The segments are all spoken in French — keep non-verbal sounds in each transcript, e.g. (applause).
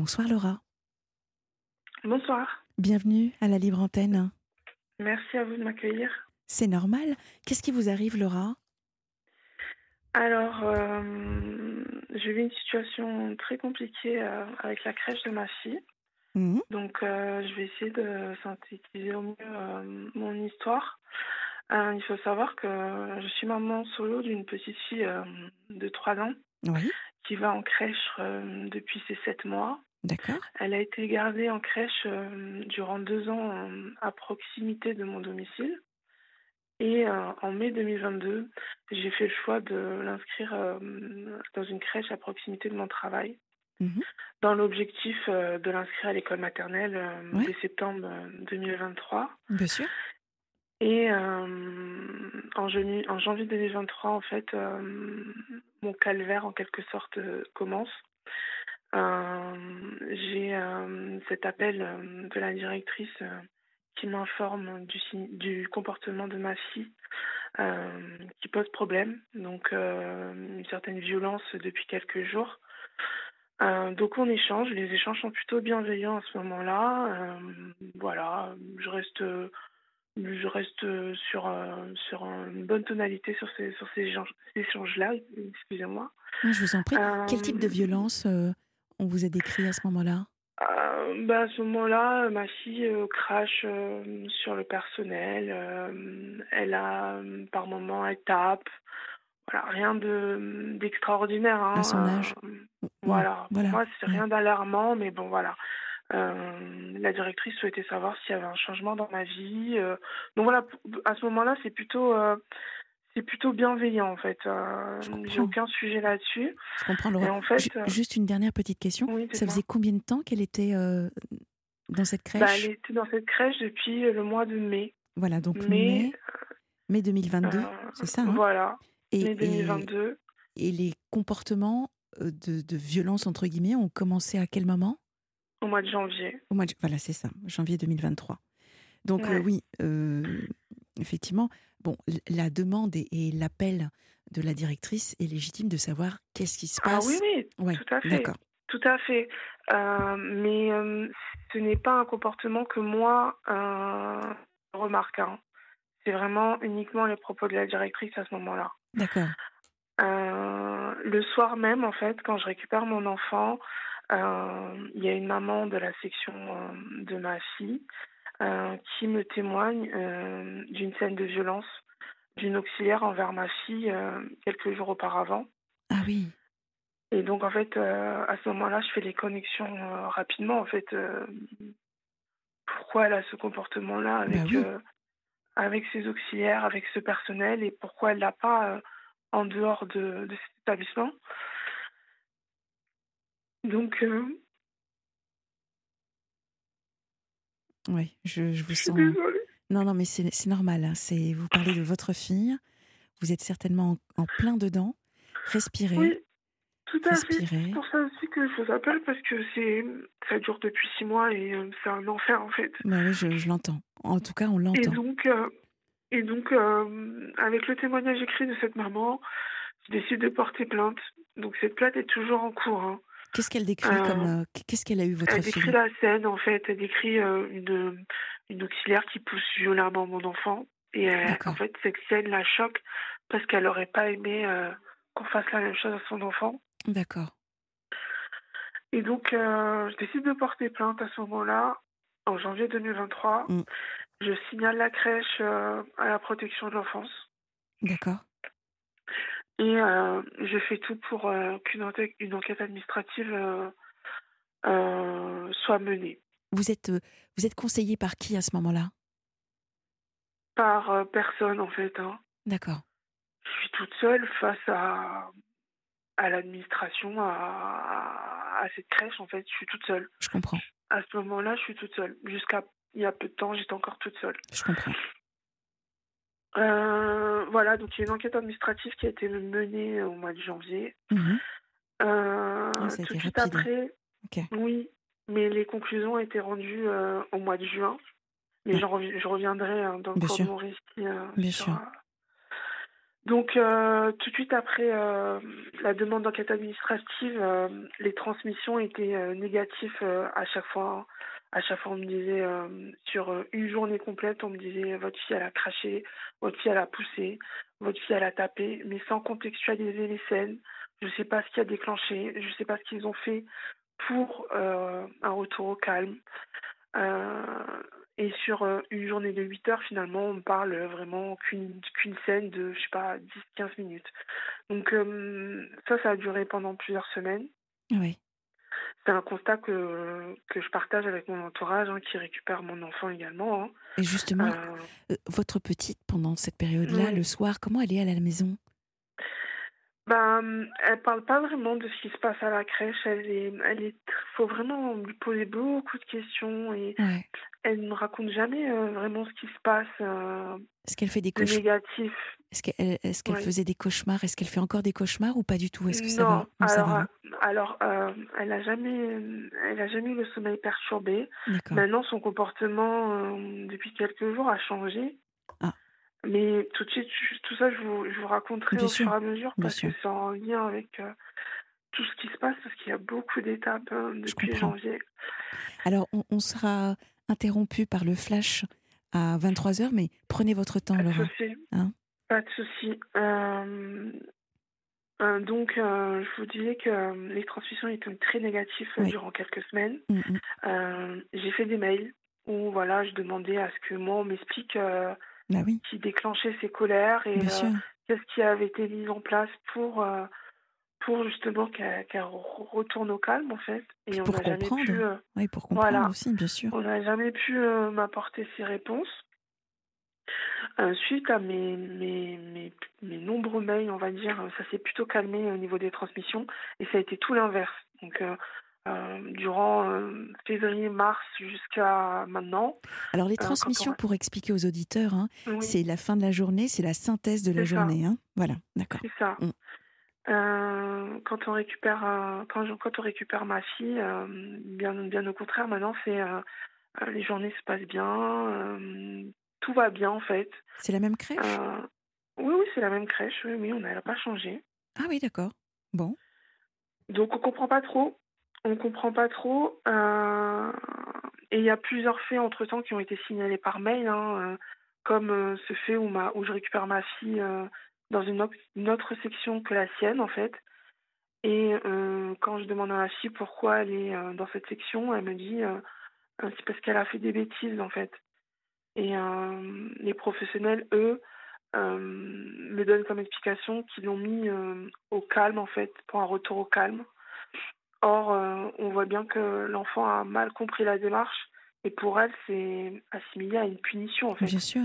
Bonsoir Laura. Bonsoir. Bienvenue à la Libre Antenne. Merci à vous de m'accueillir. C'est normal. Qu'est-ce qui vous arrive Laura? Alors, euh, j'ai eu une situation très compliquée euh, avec la crèche de ma fille. Mhm. Donc, euh, je vais essayer de synthétiser au mieux mon histoire. Il faut savoir que je suis maman solo d'une petite fille de 3 ans Oui, qui va en crèche euh, depuis ses 7 mois. D'accord. Elle a été gardée en crèche euh, durant deux ans euh, à proximité de mon domicile. Et euh, en mai 2022, j'ai fait le choix de l'inscrire dans une crèche à proximité de mon travail, Mhm. dans l'objectif de l'inscrire à l'école maternelle Ouais. dès septembre euh, 2023. Bien sûr. Et en, janvier, en janvier 2023, en fait, mon calvaire, en quelque sorte, commence. Euh, J'ai euh, cet appel euh, de la directrice qui m'informe du, du comportement de ma fille euh, qui pose problème, donc euh, une certaine violence depuis quelques jours. Euh, donc on échange, les échanges sont plutôt bienveillants à ce moment-là. Voilà, je reste je reste sur, sur une bonne tonalité sur ces, sur ces échanges- ces échanges-là, excusez-moi. Je vous en prie. Quel type de violence on vous a décrit à ce moment-là? Euh, bah, à ce moment-là, ma fille euh, crache euh, sur le personnel. elle a, par moments, elle tape. Voilà, rien de d'extraordinaire. hein, À son âge voilà. voilà. Pour moi, c'est Ouais. rien d'alarmant, mais bon, voilà. La directrice souhaitait savoir s'il y avait un changement dans ma vie. donc voilà, à ce moment-là, c'est plutôt, c'est plutôt bienveillant en fait. Euh. J'ai aucun sujet là-dessus. Je comprends Laura. en fait, Ju- euh, Juste une dernière petite question. oui, Ça faisait combien de temps qu'elle était euh, dans cette crèche Bah, elle était dans cette crèche depuis le mois de mai. Voilà, donc mai, mai 2022, euh, c'est ça hein Voilà, et, mai et- 2022. et les comportements de, de violence, entre guillemets, ont commencé à quel moment au mois de janvier. Au mois de- Voilà, c'est ça, janvier 2023. Donc Ouais. oui, effectivement, bon, la demande et, et l'appel de la directrice est légitime de savoir qu'est-ce qui se Ah passe. oui, oui, Ouais, tout à fait. d'accord. Tout à fait. Euh, mais euh, ce n'est pas un comportement que moi euh, remarque. hein. C'est vraiment uniquement les propos de la directrice à ce moment-là. D'accord. Euh, le soir même, en fait, quand je récupère mon enfant, il y a une maman de la section de ma fille qui me témoigne euh, d'une scène de violence d'une auxiliaire envers ma fille euh, quelques jours auparavant. Ah oui, Et donc, en fait, euh, à ce moment-là, je fais les connexions euh, rapidement. En fait, euh, pourquoi elle a ce comportement-là avec, Bah oui. euh, avec ses auxiliaires, avec ce personnel, et pourquoi elle l'a pas euh, en dehors de, de cet établissement. Donc, euh, oui, je, je vous je suis sens. désolée. Non, non, mais c'est normal. hein, C'est vous parlez de votre fille. Vous êtes certainement en, en plein dedans. Respirez, Oui, tout à fait. C'est pour ça aussi que je vous appelle, parce que c'est ça dure depuis six mois et euh, c'est un enfer, en fait. Bah oui, je, je l'entends. En tout cas, on Et l'entend. donc, euh, et donc euh, avec le témoignage écrit de cette maman, je décide de porter plainte. Donc cette plainte est toujours en cours. hein. Qu'est-ce qu'elle décrit Euh, comme euh, Qu'est-ce qu'elle a eu votre Elle fille décrit la scène, en fait. Elle décrit euh, une, une auxiliaire qui pousse violemment mon enfant. Et en fait, cette scène la choque parce qu'elle n'aurait pas aimé qu'on fasse la même chose à son enfant. D'accord. Et donc, je décide de porter plainte à ce moment-là, en janvier 2023. Mm. Je signale la crèche à la protection de l'enfance. D'accord. Et euh, je fais tout pour euh, qu'une enquête, une enquête administrative euh, soit menée Vous êtes, vous êtes conseillé par qui à ce moment-là? Par personne, en fait. hein. D'accord. Je suis toute seule face à, à l'administration, à, à cette crèche, en fait. Je suis toute seule. Je comprends. À ce moment-là, je suis toute seule. Jusqu'à il y a peu de temps, j'étais encore toute seule. Je comprends. Euh, voilà, donc il y a une enquête administrative qui a été menée au mois de janvier. Mhm. Euh, tout de suite rapide. après, oui, mais les conclusions ont été rendues euh, au mois de juin. Mais Ouais. je reviendrai hein, dans le Bien cours sûr. de mon récit. Bien sur, sûr. Donc, tout de suite après la demande d'enquête administrative, les transmissions étaient négatives à chaque fois. À chaque fois, on me disait, euh, sur euh, une journée complète, on me disait, votre fille, elle a craché, votre fille, elle a poussé, votre fille, elle a tapé, mais sans contextualiser les scènes. Je ne sais pas ce qui a déclenché, je ne sais pas ce qu'ils ont fait pour euh, un retour au calme. Et sur une journée de 8 heures, finalement, on parle vraiment qu'une scène de, je sais pas, 10-15 minutes. Donc ça, ça a duré pendant plusieurs semaines. Oui. C'est un constat que, que je partage avec mon entourage, hein, qui récupère mon enfant également. hein. Et justement, Euh, euh, votre petite, pendant cette période-là, Oui. le soir, comment elle est à la maison? Ben, elle parle pas vraiment de ce qui se passe à la crèche. Elle est, elle est, faut vraiment lui poser beaucoup de questions et Ouais. elle ne raconte jamais euh, vraiment ce qui se passe euh, Est-ce qu'elle fait des de cauchemars négatif. Est-ce qu'elle est Oui. faisait des cauchemars? Est-ce qu'elle fait encore des cauchemars ou pas du tout? Est-ce que ça va? Non, Non, alors, va? euh, alors euh, elle a jamais, elle a jamais eu le sommeil perturbé. Maintenant, son comportement euh, depuis quelques jours a changé. Ah. Mais tout de suite, tout ça, je vous, je vous raconterai Bien au sûr, fur et à mesure parce que c'est en lien avec euh, tout ce qui se passe, parce qu'il y a beaucoup d'étapes hein, depuis janvier. Alors, on, on sera interrompu par le flash à 23h, mais prenez votre temps, Pas de Laura. souci. Hein Pas de souci. Euh, euh, donc, euh, je vous disais que les transmissions étaient très négatives Oui. durant quelques semaines. Mm, mm. Euh, J'ai fait des mails où voilà, je demandais à ce que moi, on m'explique Bah oui, qui déclenchait ces colères et qu'est-ce qui avait été mis en place pour, pour justement qu'elle qu'elle re- retourne au calme, en fait. Et Puis on n'a jamais pu, euh, Oui, pour comprendre voilà. aussi, bien sûr. on n'a jamais pu euh, m'apporter ces réponses. Euh, suite à mes, mes, mes, mes nombreux mails, on va dire, ça s'est plutôt calmé au niveau des transmissions et ça a été tout l'inverse. Donc, euh, durant euh, février, mars jusqu'à maintenant, Alors, les euh, transmissions, on... pour expliquer aux auditeurs, hein, Oui, c'est la fin de la journée, c'est la synthèse de la journée. Hein. Voilà, d'accord. c'est ça. Mm. Euh, quand on récupère, euh, quand, je- quand on récupère ma fille, euh, bien, bien au contraire, maintenant, c'est euh, les journées se passent bien, tout va bien en fait. C'est la même crèche? Oui, oui, c'est la même crèche, oui, oui, on n'a pas changé. Ah oui, d'accord. Bon, Donc on comprend pas trop, on comprend pas trop. et il y a plusieurs faits entre-temps qui ont été signalés par mail, hein, comme euh, ce fait où, ma, où je récupère ma fille euh, dans une, autre- section que la sienne en fait. Et euh, quand je demande à ma fille pourquoi elle est euh, dans cette section, elle me dit euh, c'est parce qu'elle a fait des bêtises en fait. Et les professionnels, eux, me donnent comme explication qu'ils l'ont mis au calme en fait, pour un retour au calme. Or, on voit bien que l'enfant a mal compris la démarche et pour elle, c'est assimilé à une punition en fait. bien sûr.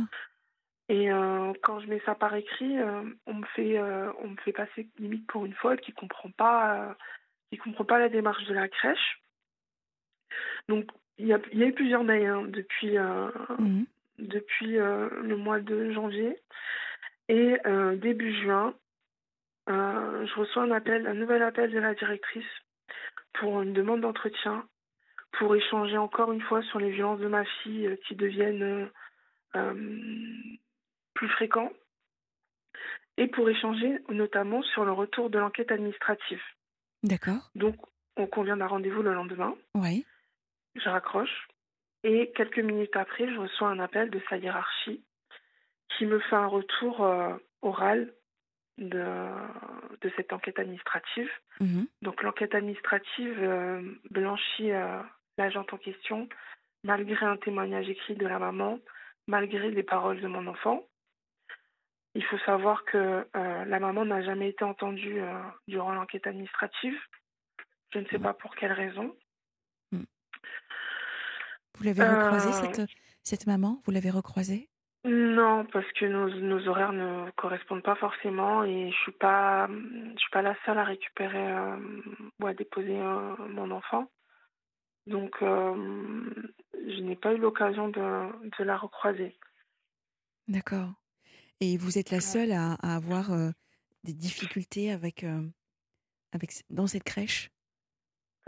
Et euh, quand je mets ça par écrit, euh, on me fait euh, on me fait passer limite pour une folle qui comprend pas qui comprend pas la démarche de la crèche. Donc il y a, y a eu plusieurs mails hein, depuis Mhm. depuis le mois de janvier et début juin, je reçois un appel, un nouvel appel de la directrice pour une demande d'entretien pour échanger encore une fois sur les violences de ma fille qui deviennent euh, plus fréquents et pour échanger notamment sur le retour de l'enquête administrative. D'accord. Donc, on convient d'un rendez-vous le lendemain. Oui. Je raccroche et quelques minutes après, je reçois un appel de sa hiérarchie qui me fait un retour euh, oral de, de cette enquête administrative. Mhm. Donc, l'enquête administrative euh, blanchit euh, l'agente en question malgré un témoignage écrit de la maman, malgré les paroles de mon enfant. Il faut savoir que euh, la maman n'a jamais été entendue euh, durant l'enquête administrative. Je ne sais Mhm. pas pour quelle raison. Vous l'avez recroisée, Euh, cette, cette maman? Vous l'avez recroisée? Non, parce que nos, nos horaires ne correspondent pas forcément et je suis pas, je suis pas la seule à récupérer ou à déposer mon enfant. Donc, je n'ai pas eu l'occasion de, de la recroiser. D'accord. Et vous êtes la seule à, à avoir euh, des difficultés avec, euh, avec, dans cette crèche?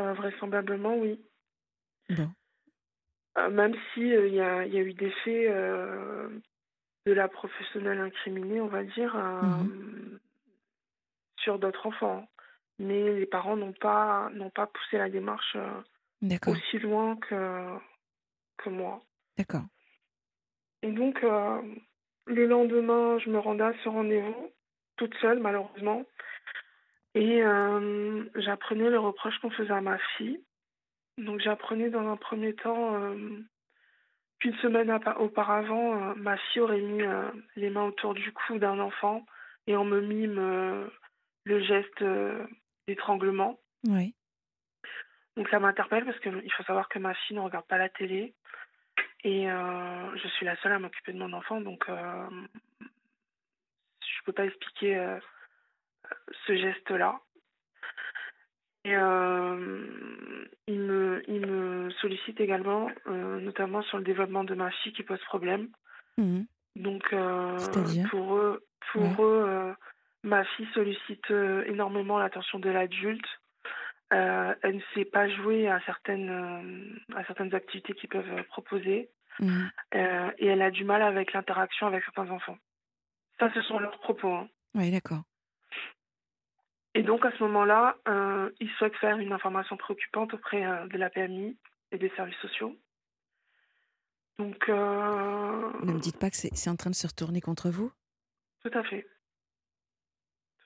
Euh, vraisemblablement, oui. Bon. Même si euh, il y, a, il y a eu des faits de la professionnelle incriminée, on va dire, Mhm. sur d'autres enfants. Mais les parents n'ont pas, n'ont pas poussé la démarche aussi loin que, que moi. d'accord. Et donc, euh, le lendemain, je me rendais à ce rendez-vous, toute seule, malheureusement. Et euh, j'apprenais le reproche qu'on faisait à ma fille. Donc, j'apprenais dans un premier temps euh, qu'une semaine apa- auparavant, euh, ma fille aurait mis euh, les mains autour du cou d'un enfant et on me mime euh, le geste euh, d'étranglement. Oui, Donc, ça m'interpelle parce qu'il faut savoir que ma fille ne regarde pas la télé. Et euh, je suis la seule à m'occuper de mon enfant, donc euh, je peux pas expliquer euh, ce geste-là. Et euh, il me, il me sollicite également, notamment sur le développement de ma fille qui pose problème. Mhm. Donc pour eux, pour Ouais. eux, ma fille sollicite énormément l'attention de l'adulte. Euh, elle ne sait pas jouer à certaines, euh, à certaines activités qu'ils peuvent euh, proposer. Euh, et elle a du mal avec l'interaction avec certains enfants. Ça, ce sont leurs propos. hein. Oui, d'accord. Et donc, à ce moment-là, ils souhaitent faire une information préoccupante auprès de la PMI et des services sociaux. Donc, Ne me dites pas que c'est c'est en train de se retourner contre vous? Tout à fait.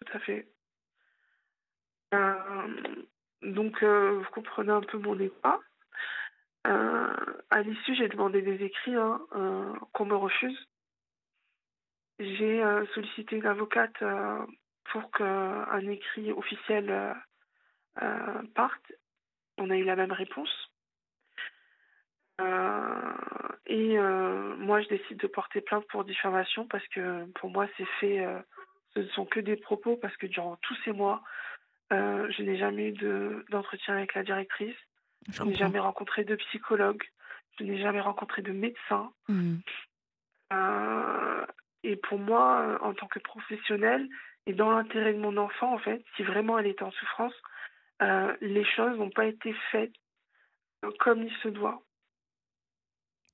Tout à fait. Euh, donc, euh, vous comprenez un peu mon état. Euh, à l'issue, j'ai demandé des écrits hein, euh, qu'on me refuse. J'ai sollicité une avocate pour qu'un écrit officiel euh, euh, parte. On a eu la même réponse. Et moi, je décide de porter plainte pour diffamation parce que pour moi, c'est fait. euh, ce ne sont que des propos parce que durant tous ces mois, euh, je n'ai jamais eu de- d'entretien avec la directrice. Je Je n'ai jamais rencontré de psychologue. Je n'ai jamais rencontré de médecin. Mhm. Euh, et pour moi, euh, en tant que professionnelle, et dans l'intérêt de mon enfant, en fait, si vraiment elle était en souffrance, euh, les choses n'ont pas été faites comme il se doit.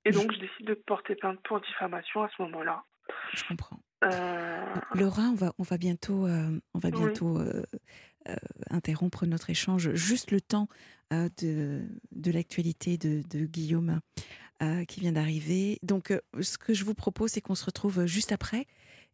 Et donc, je décide de porter plainte pour diffamation à ce moment-là. Je comprends. Euh, Laura, on va, on va bientôt, euh, on va bientôt interrompre notre échange. Juste le temps euh, de, de l'actualité de, de Guillaume euh, qui vient d'arriver. Donc, euh, ce que je vous propose, c'est qu'on se retrouve juste après.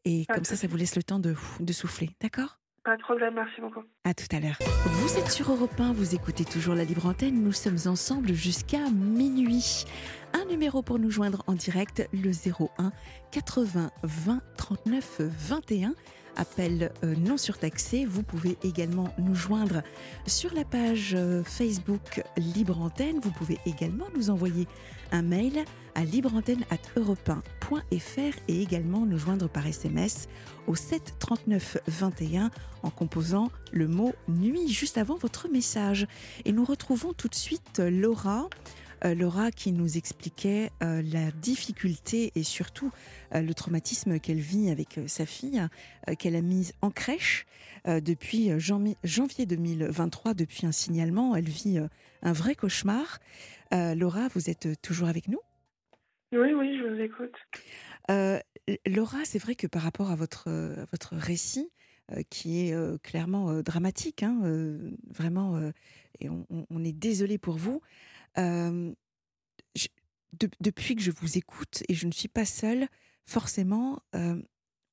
Et comme ça, ça vous laisse le temps de, de souffler. D'accord? Pas de problème, merci beaucoup. À tout à l'heure. Vous êtes sur Europe 1, vous écoutez toujours la libre antenne. Nous sommes ensemble jusqu'à minuit. Un numéro pour nous joindre en direct, le 01 80 20 39 21. Appel euh, non surtaxé. Vous pouvez également nous joindre sur la page euh, Facebook Libre Antenne. Vous pouvez également nous envoyer un mail à libreantenne@europe1.fr et également nous joindre par SMS au 7 39 21 en composant le mot nuit juste avant votre message. Et nous retrouvons tout de suite euh, Laura. Euh, Laura qui nous expliquait euh, la difficulté et surtout euh, le traumatisme qu'elle vit avec sa fille, qu'elle a mise en crèche depuis janvi- janvier 2023, depuis un signalement. Elle vit un vrai cauchemar. Laura, vous êtes toujours avec nous? Oui, oui, je vous écoute. Euh, Laura, c'est vrai que par rapport à votre, à votre récit, euh, qui est euh, clairement dramatique, hein, vraiment, et on est désolé pour vous. Depuis que je vous écoute, et je ne suis pas seule, forcément,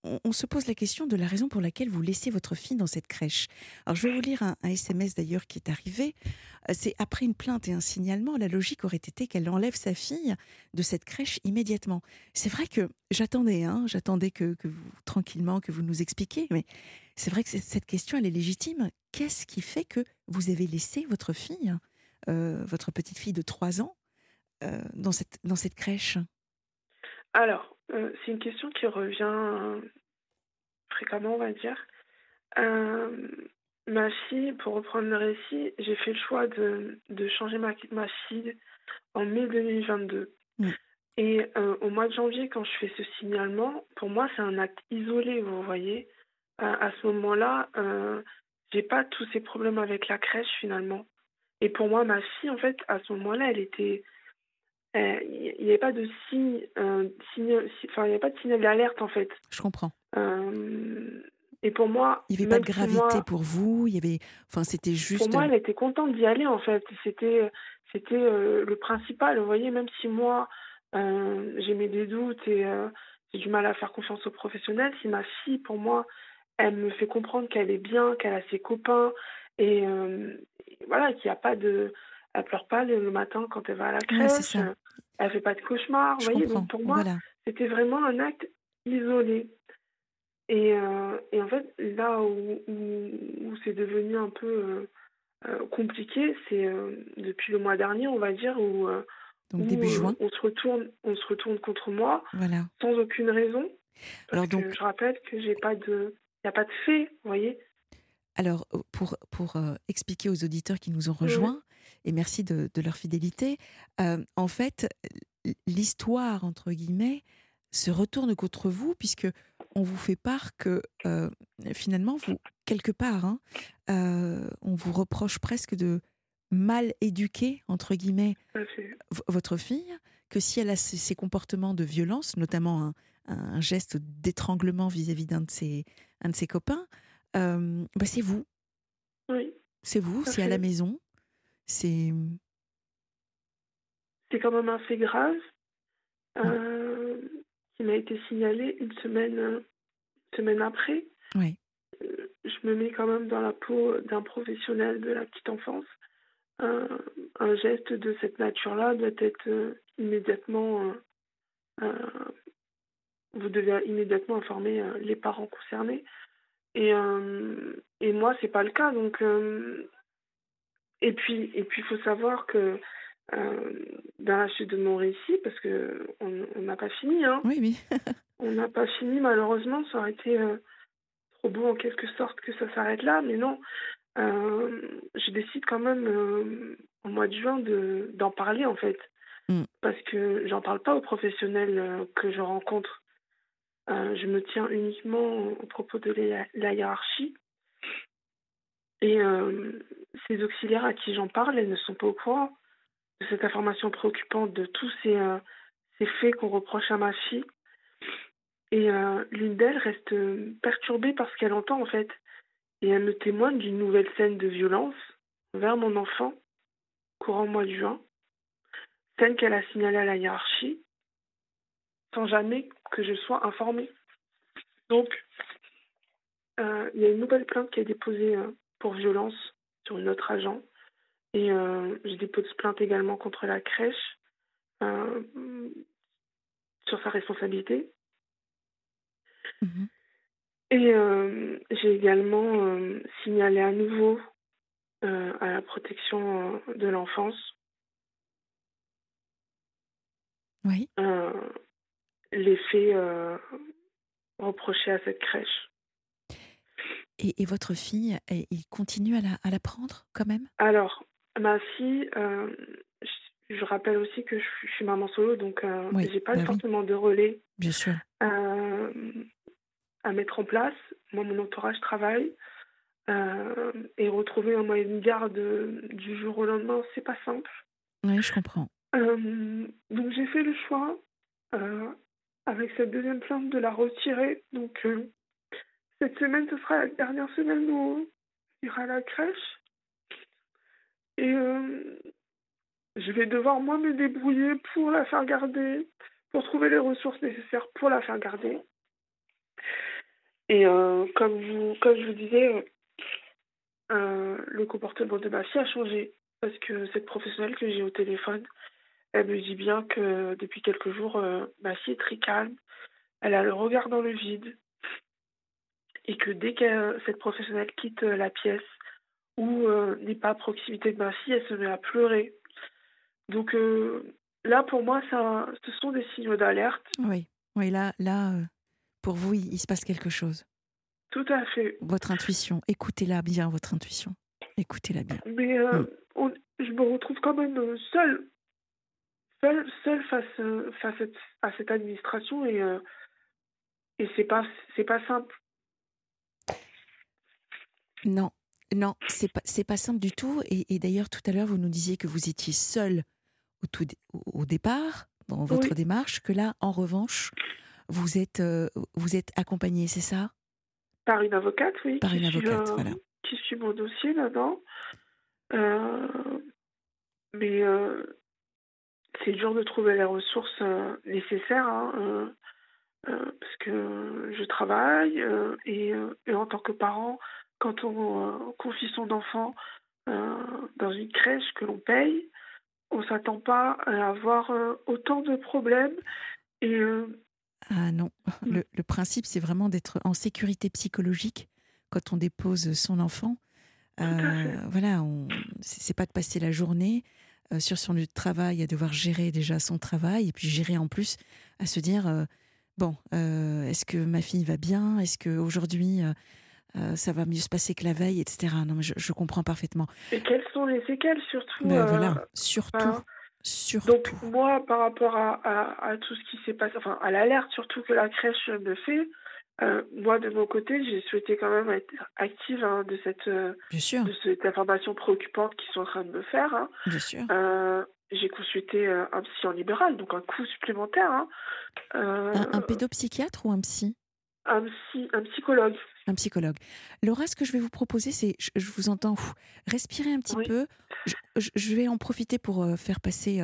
on, se pose la question de la raison pour laquelle vous laissez votre fille dans cette crèche. Alors, je vais vous lire un, SMS d'ailleurs qui est arrivé. Euh, C'est après une plainte et un signalement, la logique aurait été qu'elle enlève sa fille de cette crèche immédiatement. C'est vrai que j'attendais, hein, j'attendais que, vous, tranquillement, que vous nous expliquiez, mais c'est vrai que cette question, elle est légitime. Qu'est-ce qui fait que vous avez laissé votre fille, votre petite fille de 3 ans, euh, dans, cette, dans cette crèche? Alors, euh, c'est une question qui revient euh, fréquemment, on va dire. Euh, ma fille, pour reprendre le récit, j'ai fait le choix de, de changer ma, ma fille en mai 2022. Mm. Et euh, au mois de janvier, quand je fais ce signalement, pour moi, c'est un acte isolé, vous voyez. Euh, à ce moment-là, euh, j'ai pas tous ces problèmes avec la crèche finalement. Et pour moi, ma fille, en fait, à ce moment-là, elle était, il n'y avait pas de signe, enfin, il n'y avait pas de signal d'alerte en fait. Je comprends. et pour moi, il n'y avait pas de gravité pour vous. Il y avait, enfin, c'était juste. Pour moi, elle était contente d'y aller en fait. C'était, c'était le principal. Vous voyez, même si moi, j'ai mes des doutes et j'ai du mal à faire confiance aux professionnels, si ma fille, pour moi, elle me fait comprendre qu'elle est bien, qu'elle a ses copains et, voilà, qu'il n'y a pas de elle pleure pas le matin quand elle va à la crèche. Elle elle fait pas de cauchemar. Vous voyez, donc pour moi, c'était vraiment un acte isolé. Et, euh, et en fait, là où, où, c'est devenu un peu euh, euh, compliqué, c'est depuis le mois dernier, on va dire, où, donc début juin. on se retourne, on se retourne contre moi, voilà. sans aucune raison. Alors donc, je rappelle que j'ai pas de, il n'y a pas de fait, vous voyez. Alors, pour, pour expliquer aux auditeurs qui nous ont rejoints, et merci de, leur fidélité. Euh, en fait, l'histoire, entre guillemets, se retourne contre vous, puisque on vous fait part que euh, finalement, vous, quelque part, hein, euh, on vous reproche presque de mal éduquer, entre guillemets, votre fille, que si elle a ces, comportements de violence, notamment un, geste d'étranglement vis-à-vis d'un de ses, un de ses copains, bah c'est vous. Oui. C'est vous, c'est à la maison, c'est. C'est quand même un fait grave euh, qui m'a été signalé une semaine, semaine après. Oui. Euh, je me mets quand même dans la peau d'un professionnel de la petite enfance. un geste de cette nature-là doit être euh, immédiatement. vous devez immédiatement informer les parents concernés. Et, et moi, c'est pas le cas. Donc, et puis, et puis, il faut savoir que euh, dans la suite de mon récit, parce que on n'a pas fini, hein. Oui, oui. (laughs) on n'a pas fini, malheureusement. Ça aurait été euh, trop beau en quelque sorte que ça s'arrête là, mais non. Euh, je décide quand même euh, au mois de juin de d'en parler en fait, mm. parce que j'en parle pas aux professionnels que je rencontre. Je me tiens uniquement au propos de la hiérarchie. Et euh, ces auxiliaires à qui j'en parle, elles ne sont pas au courant de cette information préoccupante, de tous ces, euh, faits qu'on reproche à ma fille. Et euh, l'une d'elles reste perturbée par ce qu'elle entend en fait. Et elle me témoigne d'une nouvelle scène de violence vers mon enfant, courant mois de juin, scène qu'elle a signalée à la hiérarchie, sans jamais que je sois informée. Donc, il y a une nouvelle plainte qui est déposée pour violence sur une autre agent. Et euh, je dépose plainte également contre la crèche euh, sur sa responsabilité. Mhm. Et euh, j'ai également signalé à nouveau à la protection de l'enfance oui. Les faits reprochés à cette crèche. Et, votre fille, il continue à la, à prendre quand même? Alors, ma fille, euh, je, rappelle aussi que je, suis maman solo, donc euh, je n'ai pas bah forcément de relais Bien sûr. Euh, à mettre en place. Moi, mon entourage travaille. et retrouver un moyen de garde du jour au lendemain, c'est pas simple. Oui, je comprends. donc j'ai fait le choix, avec cette deuxième plainte, de la retirer. Donc cette semaine, ce sera la dernière semaine où il ira à la crèche. Et euh, je vais devoir moi me débrouiller pour la faire garder, pour trouver les ressources nécessaires pour la faire garder. Et euh, comme, vous, comme je vous disais, euh, le comportement de ma fille a changé. Parce que cette professionnelle que j'ai au téléphone, elle me dit bien que depuis quelques jours, ma fille est très calme. Elle a le regard dans le vide et que dès que cette professionnelle quitte euh, la pièce ou euh, n'est pas à proximité de ma fille, elle se met à pleurer. Donc euh, là, pour moi, ça, ce sont des signaux d'alerte. Oui, oui là, là pour vous, il, se passe quelque chose. Tout à fait. Votre intuition, écoutez-la bien, votre intuition. Écoutez-la bien. Mais mm. je me retrouve quand même seule, seule face, face à cette administration et, et c'est pas, c'est pas simple. Non, non, c'est pas, c'est pas simple du tout. Et, d'ailleurs, tout à l'heure, vous nous disiez que vous étiez seul au, tout, au, départ, dans votre démarche, que là, en revanche, vous êtes, vous êtes accompagné, c'est ça? Par une avocate, oui. Par une avocate, voilà. Qui suit mon dossier là-dedans. mais c'est dur de trouver les ressources nécessaires. Hein, parce que je travaille et, et, en tant que parent, quand on confie son enfant dans une crèche que l'on paye, on ne s'attend pas à avoir autant de problèmes. Et, ah non, mm. le, le principe c'est vraiment d'être en sécurité psychologique quand on dépose son enfant. Euh, voilà, c'est pas de passer la journée sur son lieu de travail à devoir gérer déjà son travail et puis gérer en plus à se dire bon, euh, est-ce que ma fille va bien? Est-ce qu'aujourd'hui, euh, euh, ça va mieux se passer que la veille, etc. Non, mais je, comprends parfaitement. Et quelles sont les séquelles, surtout ben Voilà, surtout. surtout. Donc, moi, par rapport à, tout ce qui s'est passé, enfin, à l'alerte surtout que la crèche me fait, moi, de mon côté, j'ai souhaité quand même être active hein, de, cette, de cette information préoccupante qu'ils sont en train de me faire. Hein. Bien sûr j'ai consulté euh, un psy en libéral, donc un coût supplémentaire. Hein. Un, euh, pédopsychiatre ou un psy? Un, psy un psychologue. Un psychologue. Laura, ce que je vais vous proposer, c'est, je, vous entends, respirer un petit peu. Je, vais en profiter pour euh, faire passer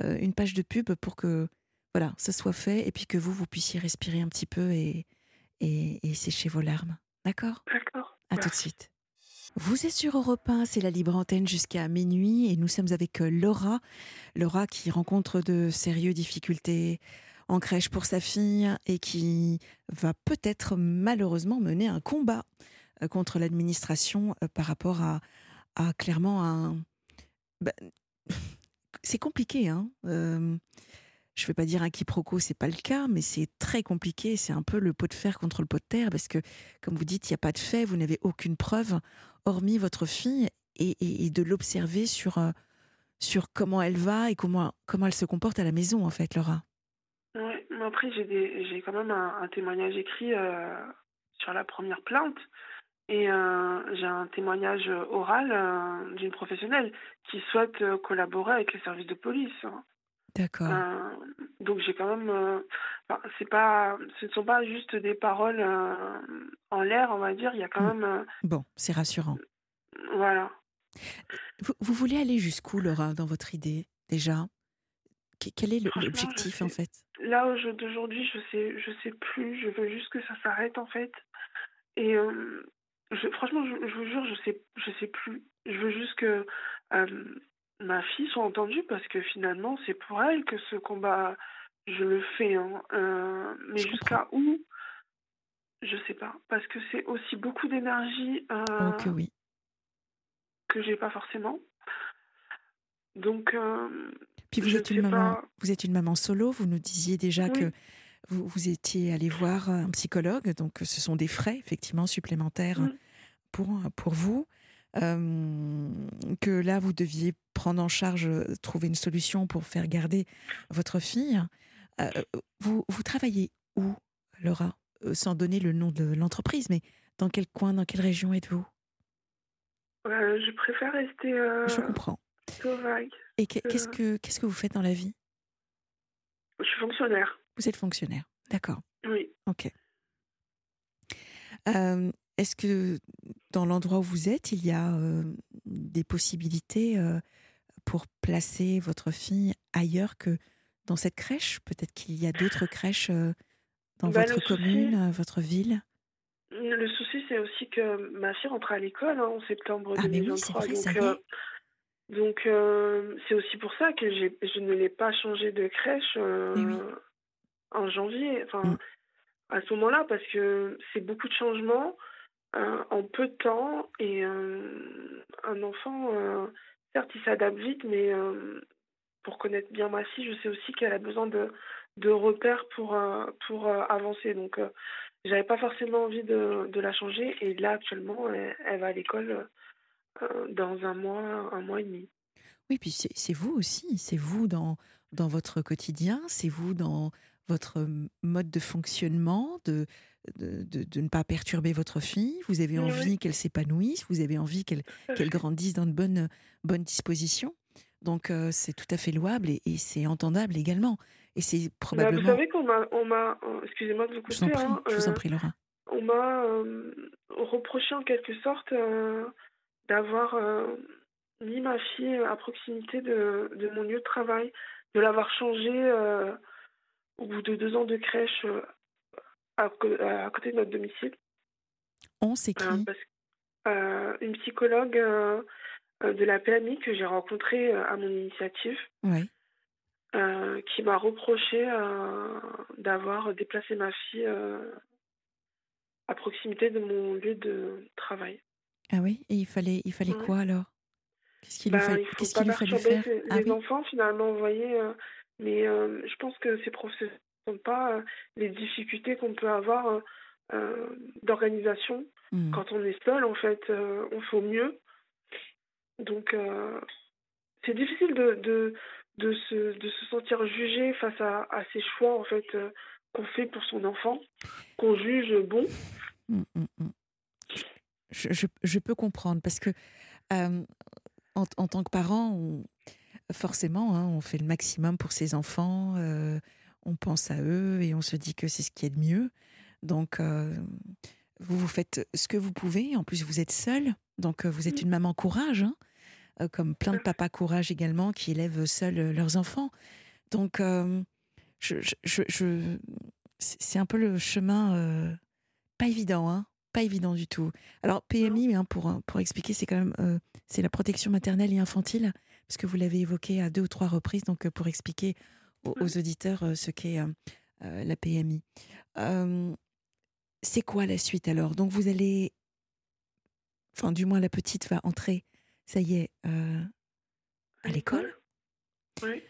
une page de pub pour que voilà, ça soit fait et puis que vous, vous puissiez respirer un petit peu et, et, et sécher vos larmes. D'accord? D'accord. À tout de suite. Vous êtes sur Europe 1, c'est la libre antenne jusqu'à minuit et nous sommes avec euh, Laura. Laura qui rencontre de sérieuses difficultés en crèche pour sa fille et qui va peut-être malheureusement mener un combat euh, contre l'administration euh, par rapport à, clairement un... Bah, (laughs) c'est compliqué, hein je ne vais pas dire un quiproquo, c'est pas le cas, mais c'est très compliqué. C'est un peu le pot de fer contre le pot de terre parce que, comme vous dites, il n'y a pas de fait, vous n'avez aucune preuve, hormis votre fille, et, de l'observer sur, euh, sur comment elle va et comment, comment elle se comporte à la maison, en fait, Laura. Oui, mais après, j'ai quand même un, témoignage écrit euh, sur la première plainte. Et euh, j'ai un témoignage oral d'une professionnelle qui souhaite collaborer avec les services de police. Hein. D'accord. Euh, donc j'ai quand même, euh, c'est pas, ce ne sont pas juste des paroles euh, en l'air, on va dire. Il y a quand hmm. même. bon, c'est rassurant. Voilà. Vous, voulez aller jusqu'où, Laura, dans votre idée déjà? Quel est l'objectif en fait? Là d'aujourd'hui, je sais, je sais plus. Je veux juste que ça s'arrête en fait. Et je, franchement, je, je, vous jure, je sais, je sais plus. Je veux juste que ma fille soit entendue parce que finalement, c'est pour elle que ce combat, je le fais. Hein. Euh, mais jusqu'à où? Je sais pas. Parce que c'est aussi beaucoup d'énergie euh, que oui. que j'ai pas forcément. Donc. Euh, Puis vous êtes, une maman, vous êtes une maman solo. Vous nous disiez déjà que vous, vous, étiez allé voir un psychologue. Donc ce sont des frais, effectivement, supplémentaires pour, pour vous. Euh, que là, vous deviez prendre en charge, euh, trouver une solution pour faire garder votre fille. Euh, vous, vous travaillez où, Laura? Sans donner le nom de l'entreprise, mais dans quel coin, dans quelle région êtes-vous? Je préfère rester. Je comprends. Et qu'est-ce que qu'est-ce que vous faites dans la vie? Je suis fonctionnaire. Vous êtes fonctionnaire, d'accord. Oui. Ok. Est-ce que dans l'endroit où vous êtes, il y a des possibilités pour placer votre fille ailleurs que dans cette crèche? Peut-être qu'il y a d'autres crèches dans bah, votre commune, votre ville? Le souci, c'est aussi que ma fille rentre à l'école hein, en septembre ah, 2023. donc, donc c'est aussi pour ça que je ne l'ai pas changé de crèche en janvier. Enfin, mmh. à ce moment-là, parce que c'est beaucoup de changements en peu de temps et un enfant, euh, certes, il s'adapte vite, mais pour connaître bien ma fille, je sais aussi qu'elle a besoin de, de repères pour, euh, pour euh, avancer. Donc, j'avais pas forcément envie de, de, la changer. Et là, actuellement, elle, va à l'école dans un mois, un mois et demi. Oui, puis c'est vous aussi, c'est vous dans, dans votre quotidien, c'est vous dans votre mode de fonctionnement, de, ne pas perturber votre fille, vous avez envie qu'elle s'épanouisse, vous avez envie qu'elle qu'elle grandisse dans de bonnes, bonnes dispositions. Donc c'est tout à fait louable et, c'est entendable également. Et c'est probablement. Bah, vous savez qu'on m'a, on m'a, excusez-moi de vous couper. Je vous en prie, hein, je vous en prie, Laura. On m'a reproché en quelque sorte d'avoir mis ma fille à proximité de, de, mon lieu de travail, de l'avoir changée au bout de deux ans de crèche à, à côté de notre domicile. On, c'est qui? Euh, Une psychologue euh, euh, de la PMI que j'ai rencontrée à mon initiative. qui m'a reproché d'avoir déplacé ma fille à proximité de mon lieu de travail. Ah oui? Et il fallait, il fallait quoi alors? Qu'est-ce qu'il ben, fallait, qu'est-ce qu'il fallait faire? ah Les enfants, finalement, vous voyez. mais je pense que ces professeurs ne sont pas les difficultés qu'on peut avoir euh, d'organisation. Hmm. Quand on est seul, en fait, euh, on fait mieux. Donc, euh, c'est difficile de, de, de, se, de se sentir jugé face à, à ces choix, en fait, qu'on fait pour son enfant, qu'on juge bon. Hmm, hmm, je, je, je, peux comprendre parce que en, en, tant que parent, on, forcément, hein, on fait le maximum pour ses enfants, on pense à eux et on se dit que c'est ce qui est de mieux. Donc, euh, vous, vous faites ce que vous pouvez. En plus, vous êtes seule. Donc, euh, vous êtes une maman courage, hein, euh, comme plein de papas courage également qui élèvent seuls leurs enfants. Donc, je, je, c'est un peu le chemin pas évident, hein, pas évident du tout. Alors, PMI, hein, pour, pour expliquer, c'est quand même c'est la protection maternelle et infantile, parce que vous l'avez évoqué à deux ou trois reprises, donc pour expliquer aux, aux auditeurs ce qu'est la PMI. C'est quoi la suite alors? Donc vous allez, enfin du moins la petite va entrer, ça y est, euh, à l'école. Oui.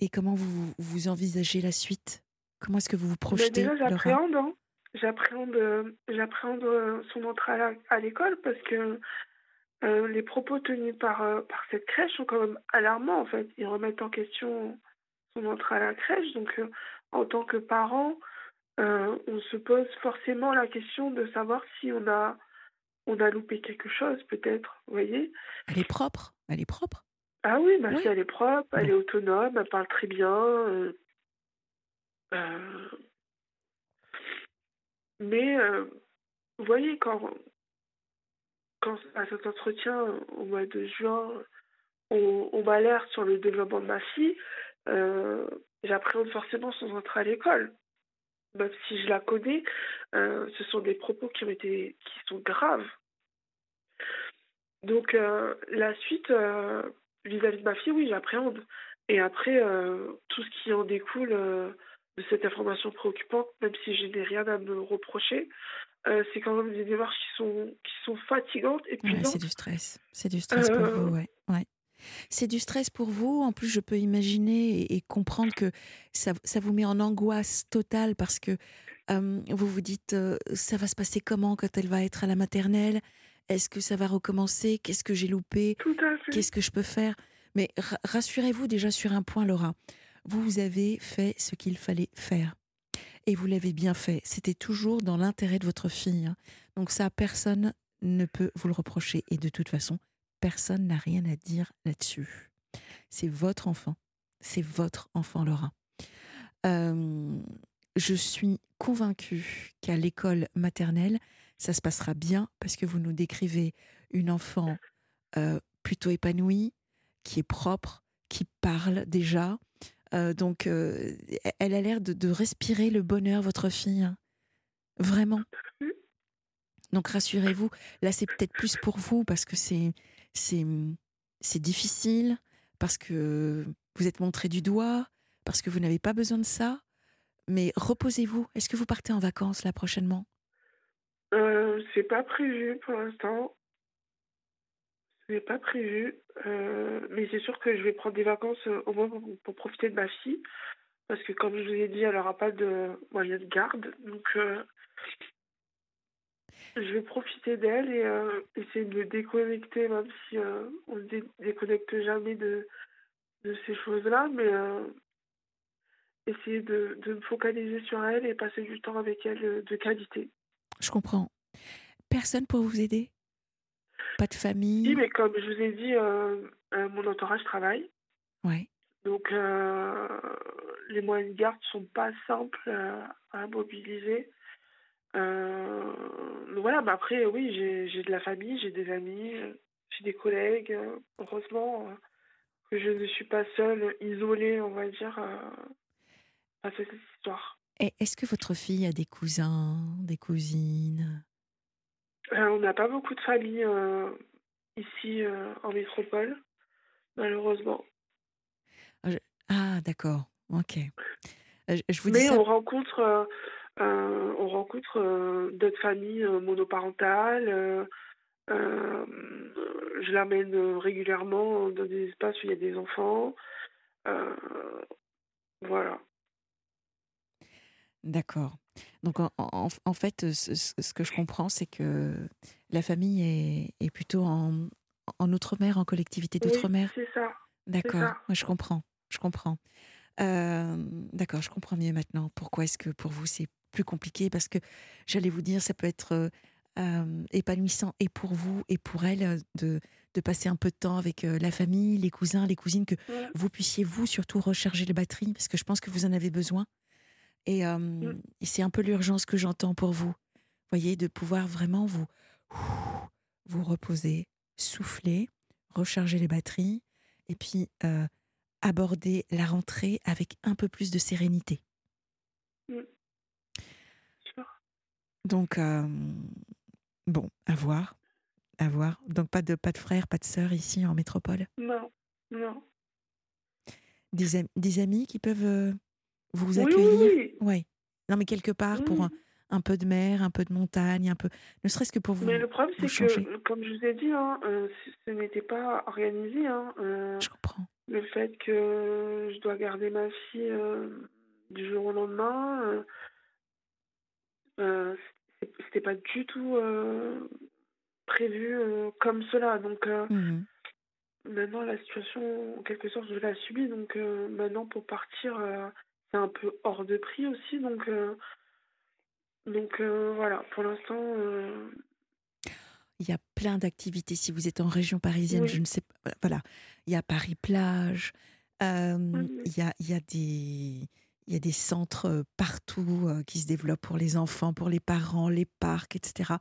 et comment vous, vous envisagez la suite? Comment est-ce que vous vous ben, projetez Déjà, j'appréhende. Hein. J'appréhende, euh, j'appréhende euh, son entrée à l'école parce que les propos tenus par, par cette crèche sont quand même alarmants en fait. Ils remettent en question son entrée à la crèche. Donc, en tant que parent, euh, on se pose forcément la question de savoir si on a, on a loupé quelque chose, peut-être, vous voyez Elle est propre, elle est propre? Ah oui, ma elle est propre, elle est autonome, elle parle très bien. Euh, euh, mais, vous voyez, quand, quand à cet entretien au mois de juin, on, m'alerte sur le développement de ma fille, j'appréhende forcément son entrée à l'école même si je la connais, euh, ce sont des propos qui ont été qui sont graves. Donc euh, la suite euh, vis-à-vis de ma fille, oui, j'appréhende. Et après, tout ce qui en découle de cette information préoccupante, même si je n'ai rien à me reprocher, c'est quand même des démarches qui sont qui sont fatigantes et ouais, c'est du stress, c'est du stress pour vous, ouais. ouais. C'est du stress pour vous. En plus, je peux imaginer et, comprendre que ça, vous met en angoisse totale parce que vous vous dites ça va se passer comment quand elle va être à la maternelle? Est-ce que ça va recommencer? Qu'est-ce que j'ai loupé? Qu'est-ce que je peux faire? Mais rassurez-vous déjà sur un point, Laura. Vous avez fait ce qu'il fallait faire. Et vous l'avez bien fait. C'était toujours dans l'intérêt de votre fille. Hein. Donc ça, personne ne peut vous le reprocher. Et de toute façon, Personne n'a rien à dire là-dessus. C'est votre enfant. C'est votre enfant, Laura. je suis convaincue qu'à l'école maternelle, ça se passera bien parce que vous nous décrivez une enfant plutôt épanouie, qui est propre, qui parle déjà. Donc, elle a l'air de, respirer le bonheur, votre fille. Hein. Vraiment. Donc, rassurez-vous, là, c'est peut-être plus pour vous parce que c'est c'est c'est difficile parce que vous êtes montré du doigt, parce que vous n'avez pas besoin de ça. Mais reposez-vous. Est-ce que vous partez en vacances là prochainement? Euh, C'est pas prévu pour l'instant. C'est pas prévu. Euh, mais c'est sûr que je vais prendre des vacances euh, au moins pour, profiter de ma fille. Parce que comme je vous ai dit, elle n'aura pas de moyen de garde. Donc euh, je vais profiter d'elle et essayer de me déconnecter, même si on ne déconnecte jamais de, de ces choses-là, mais essayer de, de, me focaliser sur elle et passer du temps avec elle de qualité. Je comprends. Personne pour vous aider? Pas de famille Oui, mais comme je vous ai dit, euh, euh, mon entourage travaille. Ouais. Donc, euh, les moyens de garde sont pas simples à mobiliser. Voilà, mais après, oui, j'ai de la famille, j'ai des amis, j'ai des collègues. Heureusement que je ne suis pas seule, isolée, on va dire, face à cette histoire. Est-ce que votre fille a des cousins, des cousines? On n'a pas beaucoup de famille euh, ici euh, en métropole, malheureusement. Ah, Ah, d'accord. Ok. Euh, Je vous dis Mais ça. on rencontre, euh, euh, on rencontre euh, d'autres familles euh, monoparentales. euh, euh, je l'amène euh, régulièrement dans des espaces où il y a des enfants. Euh, voilà. D'accord. Donc, en, en- en fait, ce, que je comprends, c'est que la famille est, est plutôt en, en outre-mer, en collectivité Oui, d'outre-mer. c'est ça. D'accord. je comprends. Je comprends. Euh, D'accord, je comprends mieux maintenant. Pourquoi est-ce que pour vous c'est plus compliqué Parce que j'allais vous dire, ça peut être euh, euh, épanouissant et pour vous et pour elle de, de passer un peu de temps avec euh, la famille, les cousins, les cousines, que vous puissiez vous surtout recharger les batteries, parce que je pense que vous en avez besoin. Et, euh, et c'est un peu l'urgence que j'entends pour vous. Voyez, de pouvoir vraiment vous, vous reposer, souffler, recharger les batteries, et puis euh, aborder la rentrée avec un peu plus de sérénité. Sûr. Donc, euh, bon, à voir. À voir. Donc, pas de, pas de frères, pas de sœurs ici en métropole? Non, non. Des, am- des amis qui peuvent vous Oui, oui, accueillir oui. Ouais. Non, mais quelque part, pour Oui. un, un peu de mer, un peu de montagne, un peu. Ne serait-ce que pour vous. Mais le problème, c'est que, comme je vous ai dit, hein, euh, ce n'était pas organisé. Hein, euh, Je comprends. le fait que je dois garder ma fille euh, du jour au lendemain, c'était pas du tout prévu comme cela. Donc Mhm. maintenant, la situation, en quelque sorte, je la subis. Donc euh, maintenant, pour partir, euh, c'est un peu hors de prix aussi. Donc, euh, donc euh, voilà, pour l'instant, euh, Il y a plein d'activités. Si vous êtes en région parisienne, Oui. je ne sais pas. Voilà. Il y a Paris-Plage. il, y a, il, y a des, il y a des centres partout qui se développent pour les enfants, pour les parents, les parcs, etc.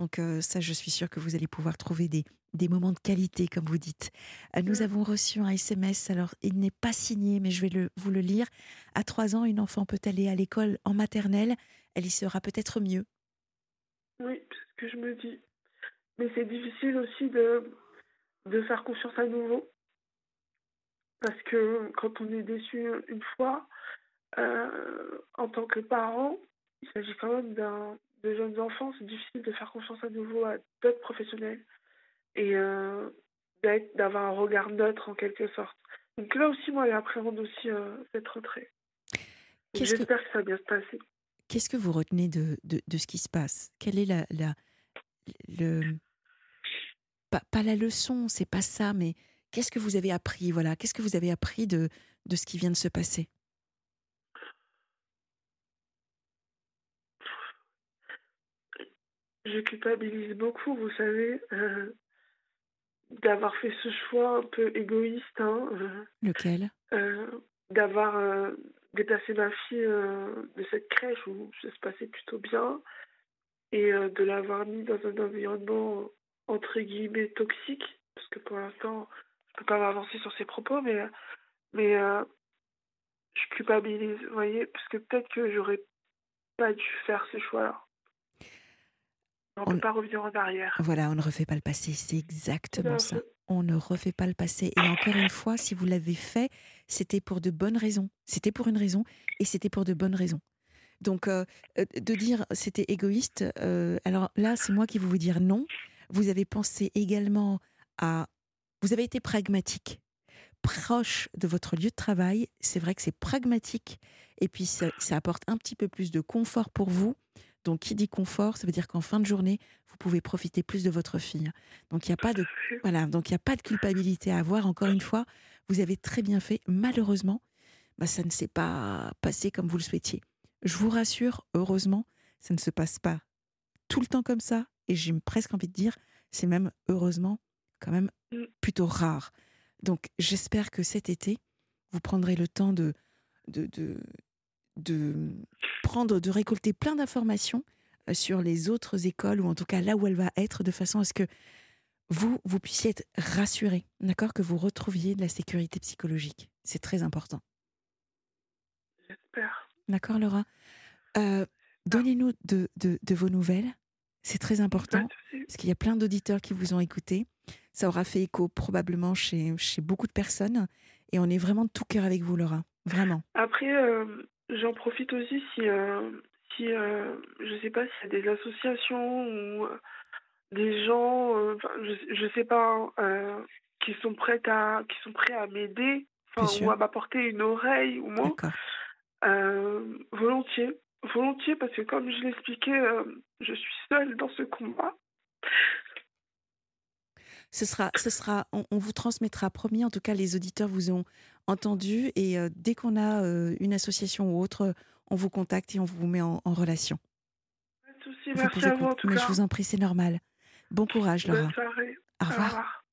Donc, euh, ça, je suis sûre que vous allez pouvoir trouver des, des moments de qualité, comme vous dites. Euh, nous Mm. avons reçu un SMS. Alors, il n'est pas signé, mais je vais le, vous le lire. À trois ans, une enfant peut aller à l'école en maternelle. Elle y sera peut-être mieux. Oui, c'est ce que je me dis. Mais c'est difficile aussi de, de faire confiance à nouveau. Parce que quand on est déçu une fois, euh, en tant que parent, il s'agit quand même d'un de jeunes enfants, c'est difficile de faire confiance à nouveau à d'autres professionnels et euh, d'avoir un regard neutre en quelque sorte. Donc là aussi, moi, j'appréhende aussi euh, cette que- J'espère que ça va bien se passer. Qu'est-ce que vous retenez de, de, de ce qui se passe? Quelle est la, la le pas, pas la leçon, c'est pas ça, mais qu'est-ce que vous avez appris? Voilà, qu'est-ce que vous avez appris de de ce qui vient de se passer? Je culpabilise beaucoup, vous savez, euh, d'avoir fait ce choix un peu égoïste, hein, euh, Lequel? euh, d'avoir déplacé ma fille de cette crèche où ça se passait plutôt bien et de l'avoir mis dans un environnement entre guillemets toxique, parce que pour l'instant, je peux pas m'avancer sur ces propos, mais, mais euh, je culpabilise, vous voyez, parce que peut-être que j'aurais pas dû faire ce choix-là. On On- peut pas revenir en arrière. Voilà, on ne refait pas le passé, c'est exactement Non, ça. On ne refait pas le passé. Et encore une fois, si vous l'avez fait, c'était pour de bonnes raisons. C'était pour une raison et c'était pour de bonnes raisons. Donc, euh, euh, de dire c'était égoïste, euh, alors là, c'est moi qui vais vous dire non. Vous avez pensé également à. Vous avez été pragmatique, proche de votre lieu de travail. C'est vrai que c'est pragmatique et puis ça, ça apporte un petit peu plus de confort pour vous. Donc, qui dit confort, ça veut dire qu'en fin de journée, vous pouvez profiter plus de votre fille. Donc, il n'y a pas de (laughs) voilà, donc il n'y a pas de culpabilité à avoir. Encore une fois, vous avez très bien fait. Malheureusement, bah, ça ne s'est pas passé comme vous le souhaitiez. Je vous rassure, heureusement, ça ne se passe pas tout le temps comme ça. Et j'ai presque envie de dire, C'est même, heureusement, quand même Mm. plutôt rare. Donc, j'espère que cet été, vous prendrez le temps de, de, de, de prendre, de récolter plein d'informations euh, sur les autres écoles, ou en tout cas là où elle va être, de façon à ce que vous, vous puissiez être rassuré, d'accord Que vous retrouviez de la sécurité psychologique. C'est très important. J'espère. D'accord, Laura? Euh, Donnez-nous de, de, de vos nouvelles. C'est très important parce qu'il y a plein d'auditeurs qui vous ont écouté. Ça aura fait écho probablement chez, chez beaucoup de personnes. Et on est vraiment de tout cœur avec vous, Laura. Vraiment. Après, euh, j'en profite aussi si, euh, si euh, je sais pas s'il y a des associations ou euh, des gens, je, je sais pas, qui sont prêts à, qui sont prêts à m'aider, ou à m'apporter une oreille ou moi, D'accord. euh, volontiers, volontiers, parce que comme je l'expliquais, euh, je suis seule dans ce combat. Ce sera, ce sera, on, on vous transmettra, promis. En tout cas, les auditeurs vous ont entendu. Et euh, dès qu'on a euh, une association ou autre, on vous contacte et on vous met en, en relation. Pas de souci, Vous merci à vous en compter- tout Mais cas. je vous en prie, c'est normal. Bon courage, Laura. Bonne soirée. Au revoir.